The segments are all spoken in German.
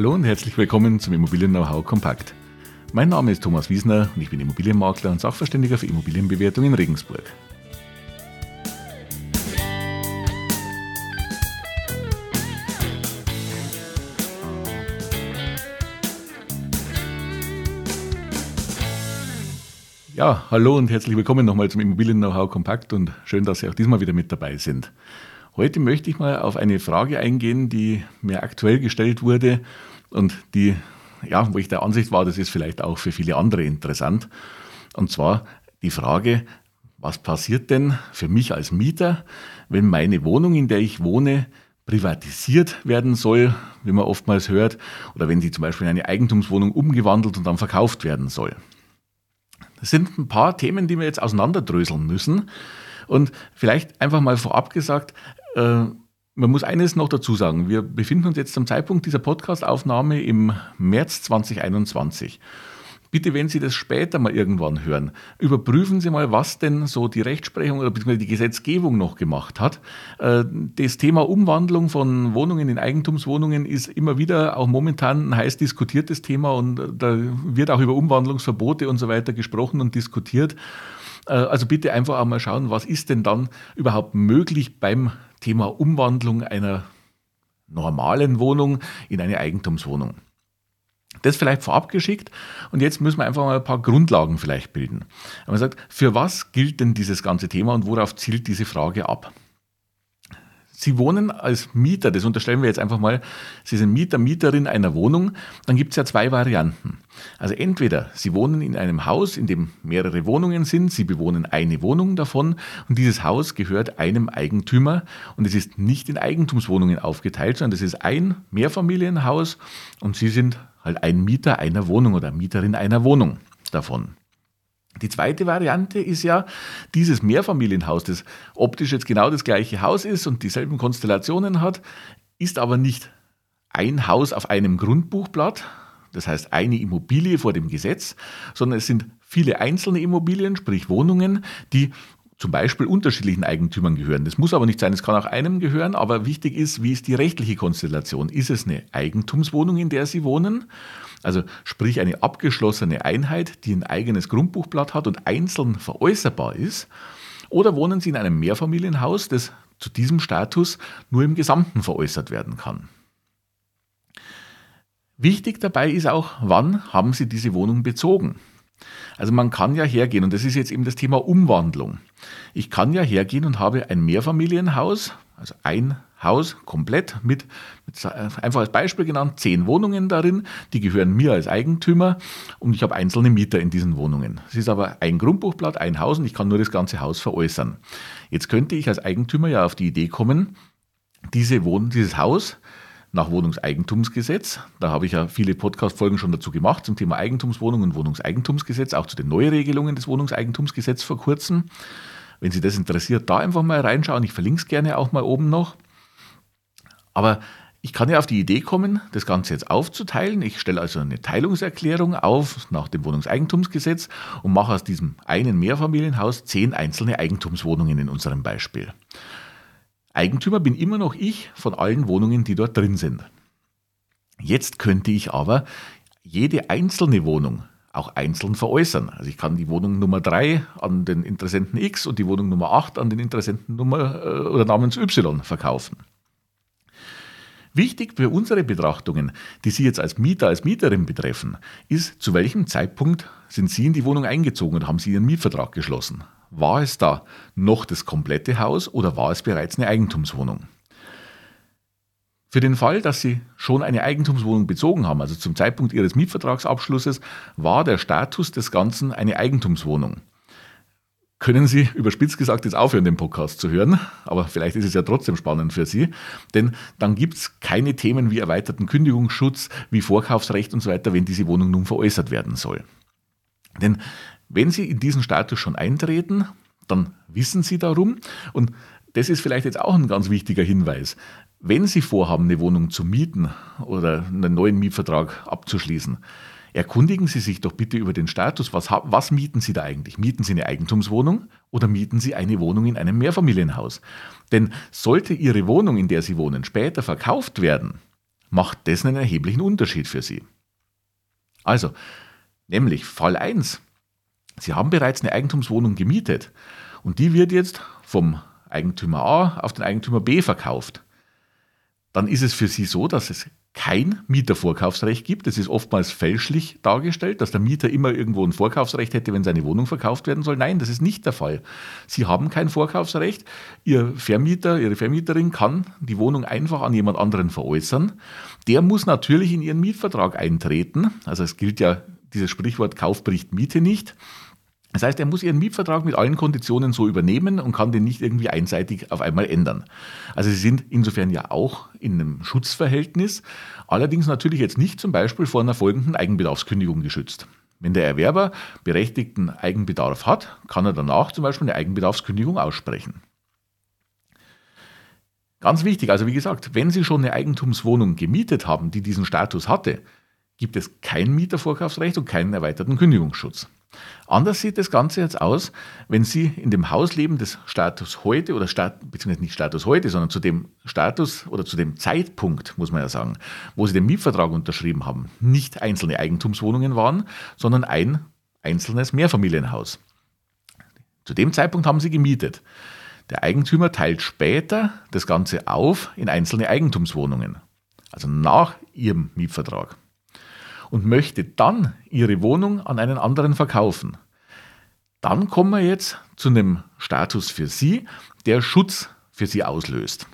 Hallo und herzlich willkommen zum Immobilien-Know-how Kompakt. Mein Name ist Thomas Wiesner und ich bin Immobilienmakler und Sachverständiger für Immobilienbewertung in Regensburg. Ja, hallo und herzlich willkommen nochmal zum Immobilien-Know-how Kompakt und schön, dass Sie auch diesmal wieder mit dabei sind. Heute möchte ich mal auf eine Frage eingehen, die mir aktuell gestellt wurde und die, ja, wo ich der Ansicht war, das ist vielleicht auch für viele andere interessant. Und zwar die Frage, was passiert denn für mich als Mieter, wenn meine Wohnung, in der ich wohne, privatisiert werden soll, wie man oftmals hört, oder wenn sie zum Beispiel in eine Eigentumswohnung umgewandelt und dann verkauft werden soll. Das sind ein paar Themen, die wir jetzt auseinanderdröseln müssen. Und vielleicht einfach mal vorab gesagt, äh, man muss eines noch dazu sagen. Wir befinden uns jetzt zum Zeitpunkt dieser Podcastaufnahme im März 2021. Bitte, wenn Sie das später mal irgendwann hören, überprüfen Sie mal, was denn so die Rechtsprechung oder die Gesetzgebung noch gemacht hat. Äh, das Thema Umwandlung von Wohnungen in Eigentumswohnungen ist immer wieder auch momentan ein heiß diskutiertes Thema und äh, da wird auch über Umwandlungsverbote und so weiter gesprochen und diskutiert. Also bitte einfach auch mal schauen, was ist denn dann überhaupt möglich beim Thema Umwandlung einer normalen Wohnung in eine Eigentumswohnung. Das vielleicht vorab geschickt und jetzt müssen wir einfach mal ein paar Grundlagen vielleicht bilden. Man sagt, für was gilt denn dieses ganze Thema und worauf zielt diese Frage ab? Sie wohnen als Mieter, das unterstellen wir jetzt einfach mal, Sie sind Mieter, Mieterin einer Wohnung, dann gibt es ja zwei Varianten. Also entweder Sie wohnen in einem Haus, in dem mehrere Wohnungen sind, Sie bewohnen eine Wohnung davon und dieses Haus gehört einem Eigentümer und es ist nicht in Eigentumswohnungen aufgeteilt, sondern es ist ein Mehrfamilienhaus und Sie sind halt ein Mieter einer Wohnung oder Mieterin einer Wohnung davon. Die zweite Variante ist ja dieses Mehrfamilienhaus, das optisch jetzt genau das gleiche Haus ist und dieselben Konstellationen hat, ist aber nicht ein Haus auf einem Grundbuchblatt, das heißt eine Immobilie vor dem Gesetz, sondern es sind viele einzelne Immobilien, sprich Wohnungen, die zum Beispiel unterschiedlichen Eigentümern gehören. Das muss aber nicht sein, es kann auch einem gehören, aber wichtig ist, wie ist die rechtliche Konstellation? Ist es eine Eigentumswohnung, in der Sie wohnen? Also sprich eine abgeschlossene Einheit, die ein eigenes Grundbuchblatt hat und einzeln veräußerbar ist? Oder wohnen Sie in einem Mehrfamilienhaus, das zu diesem Status nur im Gesamten veräußert werden kann? Wichtig dabei ist auch, wann haben Sie diese Wohnung bezogen? Also man kann ja hergehen, und das ist jetzt eben das Thema Umwandlung. Ich kann ja hergehen und habe ein Mehrfamilienhaus, also ein Haus komplett mit, mit, einfach als Beispiel genannt, zehn Wohnungen darin, die gehören mir als Eigentümer und ich habe einzelne Mieter in diesen Wohnungen. Es ist aber ein Grundbuchblatt, ein Haus und ich kann nur das ganze Haus veräußern. Jetzt könnte ich als Eigentümer ja auf die Idee kommen, diese Wohn dieses Haus nach Wohnungseigentumsgesetz. Da habe ich ja viele Podcast-Folgen schon dazu gemacht zum Thema Eigentumswohnung und Wohnungseigentumsgesetz, auch zu den Neuregelungen des Wohnungseigentumsgesetzes vor kurzem. Wenn Sie das interessiert, da einfach mal reinschauen. Ich verlinke es gerne auch mal oben noch. Aber ich kann ja auf die Idee kommen, das Ganze jetzt aufzuteilen. Ich stelle also eine Teilungserklärung auf nach dem Wohnungseigentumsgesetz und mache aus diesem einen Mehrfamilienhaus zehn einzelne Eigentumswohnungen in unserem Beispiel. Eigentümer bin immer noch ich von allen Wohnungen, die dort drin sind. Jetzt könnte ich aber jede einzelne Wohnung auch einzeln veräußern. Also ich kann die Wohnung Nummer 3 an den Interessenten X und die Wohnung Nummer 8 an den Interessenten Nummer äh, oder namens Y verkaufen. Wichtig für unsere Betrachtungen, die Sie jetzt als Mieter, als Mieterin betreffen, ist, zu welchem Zeitpunkt sind Sie in die Wohnung eingezogen und haben Sie Ihren Mietvertrag geschlossen? War es da noch das komplette Haus oder war es bereits eine Eigentumswohnung? Für den Fall, dass Sie schon eine Eigentumswohnung bezogen haben, also zum Zeitpunkt Ihres Mietvertragsabschlusses, war der Status des Ganzen eine Eigentumswohnung. Können Sie überspitzt gesagt jetzt aufhören, den Podcast zu hören, aber vielleicht ist es ja trotzdem spannend für Sie, denn dann gibt es keine Themen wie erweiterten Kündigungsschutz, wie Vorkaufsrecht und so weiter, wenn diese Wohnung nun veräußert werden soll. Denn wenn Sie in diesen Status schon eintreten, dann wissen Sie darum und das ist vielleicht jetzt auch ein ganz wichtiger Hinweis. Wenn Sie vorhaben, eine Wohnung zu mieten oder einen neuen Mietvertrag abzuschließen, erkundigen Sie sich doch bitte über den Status. Was, was, mieten Sie da eigentlich? Mieten Sie eine Eigentumswohnung oder mieten Sie eine Wohnung in einem Mehrfamilienhaus? Denn sollte Ihre Wohnung, in der Sie wohnen, später verkauft werden, macht das einen erheblichen Unterschied für Sie. Also, nämlich Fall 1. Sie haben bereits eine Eigentumswohnung gemietet und die wird jetzt vom Eigentümer A auf den Eigentümer B verkauft. Dann ist es für Sie so, dass es kein Mietervorkaufsrecht gibt. Es ist oftmals fälschlich dargestellt, dass der Mieter immer irgendwo ein Vorkaufsrecht hätte, wenn seine Wohnung verkauft werden soll. Nein, das ist nicht der Fall. Sie haben kein Vorkaufsrecht. Ihr Vermieter, Ihre Vermieterin kann die Wohnung einfach an jemand anderen veräußern. Der muss natürlich in Ihren Mietvertrag eintreten. Also es gilt ja dieses Sprichwort Kauf bricht Miete nicht. Das heißt, er muss ihren Mietvertrag mit allen Konditionen so übernehmen und kann den nicht irgendwie einseitig auf einmal ändern. Also sie sind insofern ja auch in einem Schutzverhältnis, allerdings natürlich jetzt nicht zum Beispiel vor einer folgenden Eigenbedarfskündigung geschützt. Wenn der Erwerber berechtigten Eigenbedarf hat, kann er danach zum Beispiel eine Eigenbedarfskündigung aussprechen. Ganz wichtig, also wie gesagt, wenn Sie schon eine Eigentumswohnung gemietet haben, die diesen Status hatte, gibt es kein Mietervorkaufsrecht und keinen erweiterten Kündigungsschutz. Anders sieht das Ganze jetzt aus, wenn Sie in dem Haus leben des Status heute oder Stat, beziehungsweise nicht Status heute, sondern zu dem Status oder zu dem Zeitpunkt, muss man ja sagen, wo Sie den Mietvertrag unterschrieben haben, nicht einzelne Eigentumswohnungen waren, sondern ein einzelnes Mehrfamilienhaus. Zu dem Zeitpunkt haben Sie gemietet. Der Eigentümer teilt später das Ganze auf in einzelne Eigentumswohnungen, also nach Ihrem Mietvertrag und möchte dann ihre Wohnung an einen anderen verkaufen. Dann kommen wir jetzt zu einem Status für Sie, der Schutz für Sie auslöst.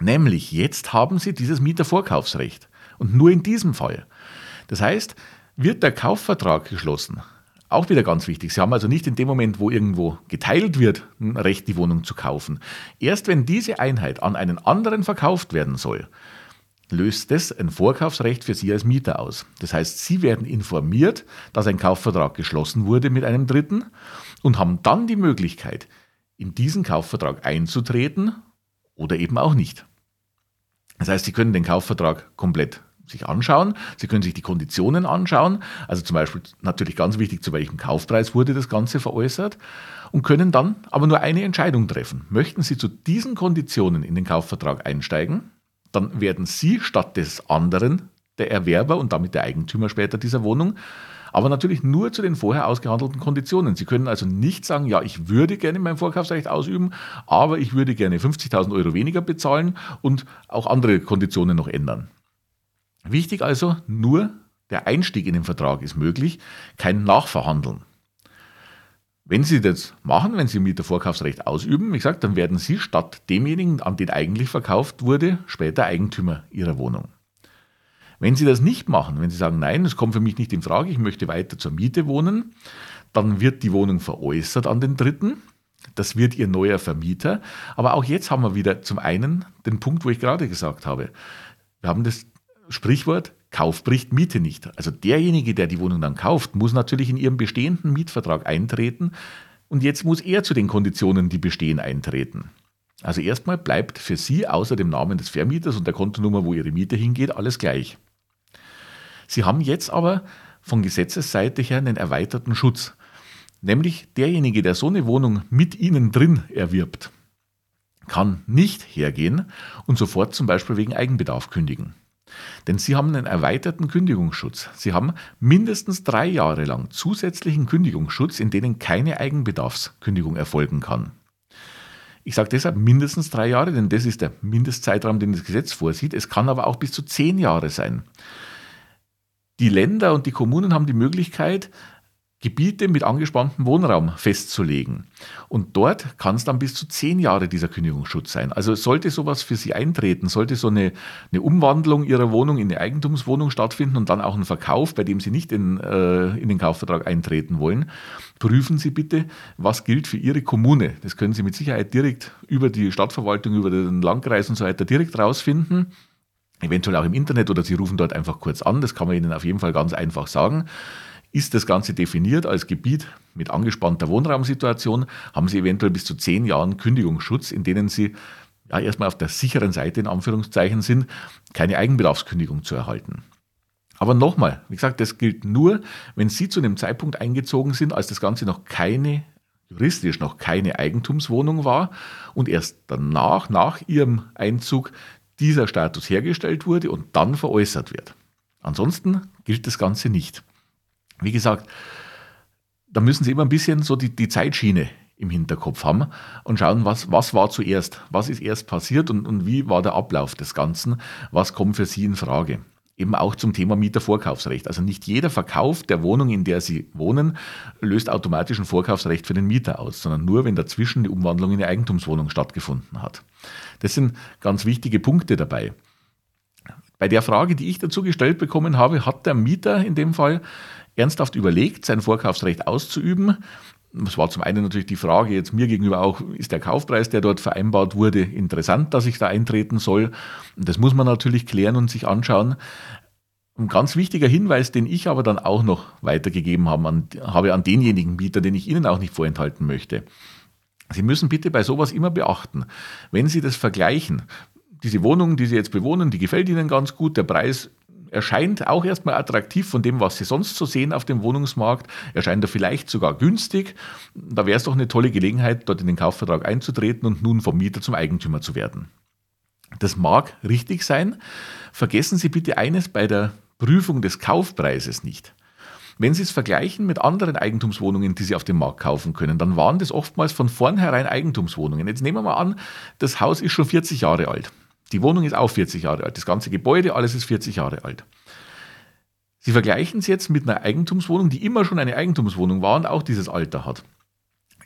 Nämlich jetzt haben Sie dieses Mietervorkaufsrecht und nur in diesem Fall. Das heißt, wird der Kaufvertrag geschlossen, auch wieder ganz wichtig. Sie haben also nicht in dem Moment, wo irgendwo geteilt wird, ein Recht, die Wohnung zu kaufen. Erst wenn diese Einheit an einen anderen verkauft werden soll, löst das ein Vorkaufsrecht für Sie als Mieter aus. Das heißt, Sie werden informiert, dass ein Kaufvertrag geschlossen wurde mit einem Dritten und haben dann die Möglichkeit, in diesen Kaufvertrag einzutreten oder eben auch nicht. Das heißt, Sie können den Kaufvertrag komplett sich anschauen. Sie können sich die Konditionen anschauen. Also zum Beispiel natürlich ganz wichtig, zu welchem Kaufpreis wurde das Ganze veräußert und können dann aber nur eine Entscheidung treffen. Möchten Sie zu diesen Konditionen in den Kaufvertrag einsteigen dann werden Sie statt des anderen der Erwerber und damit der Eigentümer später dieser Wohnung, aber natürlich nur zu den vorher ausgehandelten Konditionen. Sie können also nicht sagen, ja, ich würde gerne mein Vorkaufsrecht ausüben, aber ich würde gerne 50.000 Euro weniger bezahlen und auch andere Konditionen noch ändern. Wichtig also, nur der Einstieg in den Vertrag ist möglich, kein Nachverhandeln. Wenn Sie das machen, wenn Sie Mietervorkaufsrecht ausüben, wie gesagt, dann werden Sie statt demjenigen, an den eigentlich verkauft wurde, später Eigentümer Ihrer Wohnung. Wenn Sie das nicht machen, wenn Sie sagen, nein, es kommt für mich nicht in Frage, ich möchte weiter zur Miete wohnen, dann wird die Wohnung veräußert an den Dritten. Das wird Ihr neuer Vermieter. Aber auch jetzt haben wir wieder zum einen den Punkt, wo ich gerade gesagt habe. Wir haben das Sprichwort, Kauf bricht Miete nicht. Also derjenige, der die Wohnung dann kauft, muss natürlich in ihrem bestehenden Mietvertrag eintreten und jetzt muss er zu den Konditionen, die bestehen, eintreten. Also erstmal bleibt für Sie außer dem Namen des Vermieters und der Kontonummer, wo Ihre Miete hingeht, alles gleich. Sie haben jetzt aber von Gesetzesseite her einen erweiterten Schutz. Nämlich derjenige, der so eine Wohnung mit Ihnen drin erwirbt, kann nicht hergehen und sofort zum Beispiel wegen Eigenbedarf kündigen. Denn Sie haben einen erweiterten Kündigungsschutz. Sie haben mindestens drei Jahre lang zusätzlichen Kündigungsschutz, in denen keine Eigenbedarfskündigung erfolgen kann. Ich sage deshalb mindestens drei Jahre, denn das ist der Mindestzeitraum, den das Gesetz vorsieht. Es kann aber auch bis zu zehn Jahre sein. Die Länder und die Kommunen haben die Möglichkeit, Gebiete mit angespanntem Wohnraum festzulegen. Und dort kann es dann bis zu zehn Jahre dieser Kündigungsschutz sein. Also sollte sowas für Sie eintreten, sollte so eine, eine Umwandlung Ihrer Wohnung in eine Eigentumswohnung stattfinden und dann auch ein Verkauf, bei dem Sie nicht in, äh, in den Kaufvertrag eintreten wollen, prüfen Sie bitte, was gilt für Ihre Kommune. Das können Sie mit Sicherheit direkt über die Stadtverwaltung, über den Landkreis und so weiter direkt rausfinden eventuell auch im Internet oder Sie rufen dort einfach kurz an. Das kann man Ihnen auf jeden Fall ganz einfach sagen. Ist das Ganze definiert als Gebiet mit angespannter Wohnraumsituation, haben Sie eventuell bis zu zehn Jahren Kündigungsschutz, in denen Sie ja, erstmal auf der sicheren Seite in Anführungszeichen sind, keine Eigenbedarfskündigung zu erhalten. Aber nochmal, wie gesagt, das gilt nur, wenn Sie zu einem Zeitpunkt eingezogen sind, als das Ganze noch keine, juristisch noch keine Eigentumswohnung war und erst danach, nach Ihrem Einzug, dieser Status hergestellt wurde und dann veräußert wird. Ansonsten gilt das Ganze nicht. Wie gesagt, da müssen Sie immer ein bisschen so die, die Zeitschiene im Hinterkopf haben und schauen, was, was war zuerst, was ist erst passiert und, und wie war der Ablauf des Ganzen, was kommt für Sie in Frage. Eben auch zum Thema Mietervorkaufsrecht. Also nicht jeder Verkauf der Wohnung, in der Sie wohnen, löst automatisch ein Vorkaufsrecht für den Mieter aus, sondern nur, wenn dazwischen die Umwandlung in eine Eigentumswohnung stattgefunden hat. Das sind ganz wichtige Punkte dabei. Bei der Frage, die ich dazu gestellt bekommen habe, hat der Mieter in dem Fall ernsthaft überlegt, sein Vorkaufsrecht auszuüben. Es war zum einen natürlich die Frage jetzt mir gegenüber auch, ist der Kaufpreis, der dort vereinbart wurde, interessant, dass ich da eintreten soll? Das muss man natürlich klären und sich anschauen. Ein ganz wichtiger Hinweis, den ich aber dann auch noch weitergegeben habe an, habe an denjenigen Mieter, den ich Ihnen auch nicht vorenthalten möchte. Sie müssen bitte bei sowas immer beachten, wenn Sie das vergleichen, diese Wohnung, die Sie jetzt bewohnen, die gefällt Ihnen ganz gut, der Preis erscheint auch erstmal attraktiv von dem, was Sie sonst so sehen auf dem Wohnungsmarkt. Erscheint er vielleicht sogar günstig. Da wäre es doch eine tolle Gelegenheit, dort in den Kaufvertrag einzutreten und nun vom Mieter zum Eigentümer zu werden. Das mag richtig sein. Vergessen Sie bitte eines bei der Prüfung des Kaufpreises nicht. Wenn Sie es vergleichen mit anderen Eigentumswohnungen, die Sie auf dem Markt kaufen können, dann waren das oftmals von vornherein Eigentumswohnungen. Jetzt nehmen wir mal an, das Haus ist schon 40 Jahre alt. Die Wohnung ist auch 40 Jahre alt. Das ganze Gebäude, alles ist 40 Jahre alt. Sie vergleichen es jetzt mit einer Eigentumswohnung, die immer schon eine Eigentumswohnung war und auch dieses Alter hat.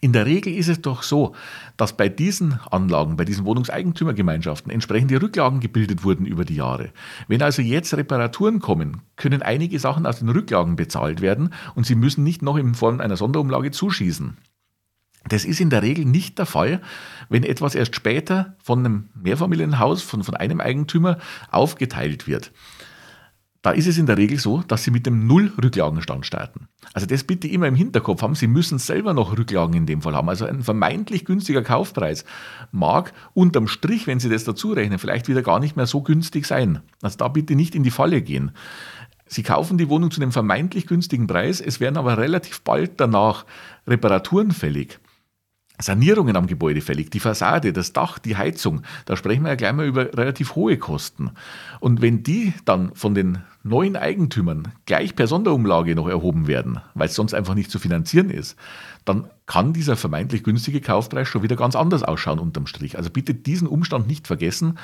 In der Regel ist es doch so, dass bei diesen Anlagen, bei diesen Wohnungseigentümergemeinschaften entsprechende Rücklagen gebildet wurden über die Jahre. Wenn also jetzt Reparaturen kommen, können einige Sachen aus den Rücklagen bezahlt werden und Sie müssen nicht noch in Form einer Sonderumlage zuschießen. Das ist in der Regel nicht der Fall, wenn etwas erst später von einem Mehrfamilienhaus, von, von einem Eigentümer aufgeteilt wird. Da ist es in der Regel so, dass Sie mit dem Null-Rücklagenstand starten. Also das bitte immer im Hinterkopf haben. Sie müssen selber noch Rücklagen in dem Fall haben. Also ein vermeintlich günstiger Kaufpreis mag unterm Strich, wenn Sie das dazu rechnen, vielleicht wieder gar nicht mehr so günstig sein. Also da bitte nicht in die Falle gehen. Sie kaufen die Wohnung zu einem vermeintlich günstigen Preis, es werden aber relativ bald danach Reparaturen fällig. Sanierungen am Gebäude fällig, die Fassade, das Dach, die Heizung, da sprechen wir ja gleich mal über relativ hohe Kosten. Und wenn die dann von den neuen Eigentümern gleich per Sonderumlage noch erhoben werden, weil es sonst einfach nicht zu finanzieren ist, dann kann dieser vermeintlich günstige Kaufpreis schon wieder ganz anders ausschauen unterm Strich. Also bitte diesen Umstand nicht vergessen.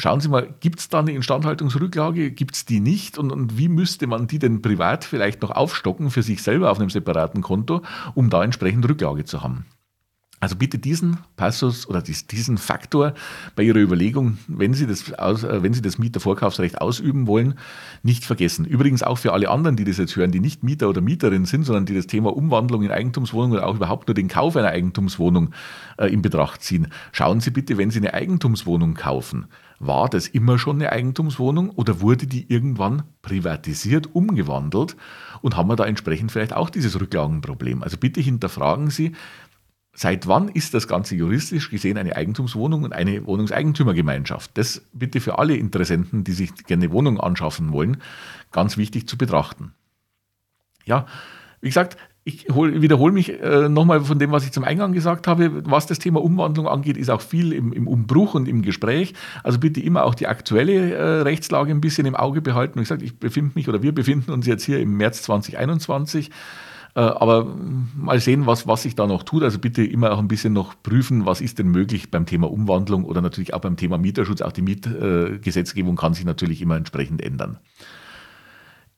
Schauen Sie mal, gibt es da eine Instandhaltungsrücklage? Gibt es die nicht? Und, und, wie müsste man die denn privat vielleicht noch aufstocken für sich selber auf einem separaten Konto, um da entsprechend Rücklage zu haben? Also bitte diesen Passus oder diesen Faktor bei Ihrer Überlegung, wenn Sie das, aus, äh, wenn Sie das Mietervorkaufsrecht ausüben wollen, nicht vergessen. Übrigens auch für alle anderen, die das jetzt hören, die nicht Mieter oder Mieterin sind, sondern die das Thema Umwandlung in Eigentumswohnung oder auch überhaupt nur den Kauf einer Eigentumswohnung äh, in Betracht ziehen. Schauen Sie bitte, wenn Sie eine Eigentumswohnung kaufen, war das immer schon eine Eigentumswohnung oder wurde die irgendwann privatisiert, umgewandelt und haben wir da entsprechend vielleicht auch dieses Rücklagenproblem? Also bitte hinterfragen Sie, Seit wann ist das Ganze juristisch gesehen eine Eigentumswohnung und eine Wohnungseigentümergemeinschaft? Das bitte für alle Interessenten, die sich gerne eine Wohnung anschaffen wollen, ganz wichtig zu betrachten. Ja, wie gesagt, ich wiederhole mich äh, nochmal von dem, was ich zum Eingang gesagt habe. Was das Thema Umwandlung angeht, ist auch viel im, im Umbruch und im Gespräch. Also bitte immer auch die aktuelle äh, Rechtslage ein bisschen im Auge behalten. Wie gesagt, ich befinde mich oder wir befinden uns jetzt hier im März 2021. Äh, aber mal sehen, was, was sich da noch tut. Also bitte immer auch ein bisschen noch prüfen, was ist denn möglich beim Thema Umwandlung oder natürlich auch beim Thema Mieterschutz. Auch die Mietgesetzgebung kann sich natürlich immer entsprechend ändern.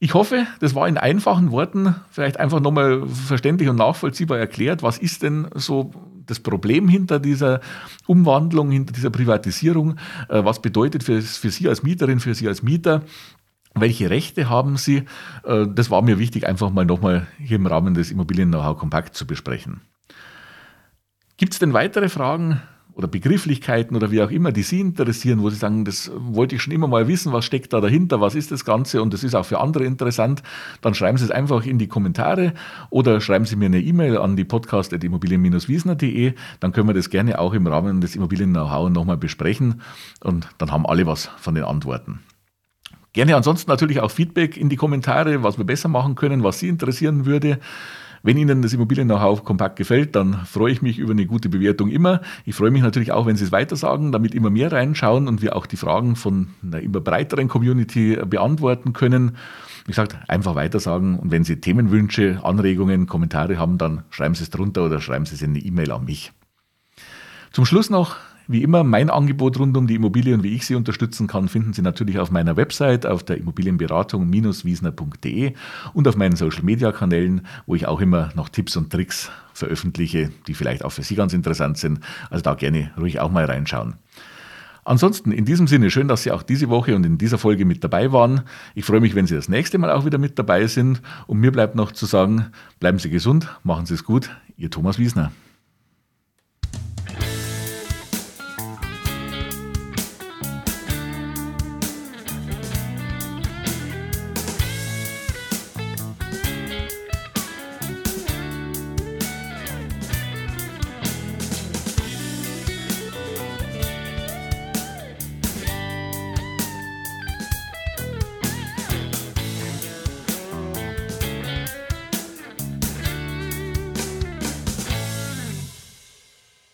Ich hoffe, das war in einfachen Worten vielleicht einfach nochmal verständlich und nachvollziehbar erklärt. Was ist denn so das Problem hinter dieser Umwandlung, hinter dieser Privatisierung? Äh, was bedeutet für, für Sie als Mieterin, für Sie als Mieter? Welche Rechte haben Sie? Äh, das war mir wichtig, einfach mal nochmal hier im Rahmen des Immobilien-Know-how kompakt zu besprechen. Gibt es denn weitere Fragen oder Begrifflichkeiten oder wie auch immer, die Sie interessieren, wo Sie sagen, das wollte ich schon immer mal wissen, was steckt da dahinter, was ist das Ganze und das ist auch für andere interessant, dann schreiben Sie es einfach in die Kommentare oder schreiben Sie mir eine E-Mail an die podcast.immobilien-wiesner.de, dann können wir das gerne auch im Rahmen des Immobilien-Know-how nochmal besprechen und dann haben alle was von den Antworten. Gerne ansonsten natürlich auch Feedback in die Kommentare, was wir besser machen können, was Sie interessieren würde. Wenn Ihnen das Immobilien-Know-how kompakt gefällt, dann freue ich mich über eine gute Bewertung immer. Ich freue mich natürlich auch, wenn Sie es weitersagen, damit immer mehr reinschauen und wir auch die Fragen von einer immer breiteren Community beantworten können. Wie gesagt, einfach weitersagen und wenn Sie Themenwünsche, Anregungen, Kommentare haben, dann schreiben Sie es drunter oder schreiben Sie es in eine E-Mail an mich. Zum Schluss noch wie immer, mein Angebot rund um die Immobilie und wie ich sie unterstützen kann, finden Sie natürlich auf meiner Website auf der Immobilienberatung-wiesner.de und auf meinen Social-Media-Kanälen, wo ich auch immer noch Tipps und Tricks veröffentliche, die vielleicht auch für Sie ganz interessant sind. Also da gerne ruhig auch mal reinschauen. Ansonsten in diesem Sinne schön, dass Sie auch diese Woche und in dieser Folge mit dabei waren. Ich freue mich, wenn Sie das nächste Mal auch wieder mit dabei sind. Und mir bleibt noch zu sagen, bleiben Sie gesund, machen Sie es gut. Ihr Thomas Wiesner.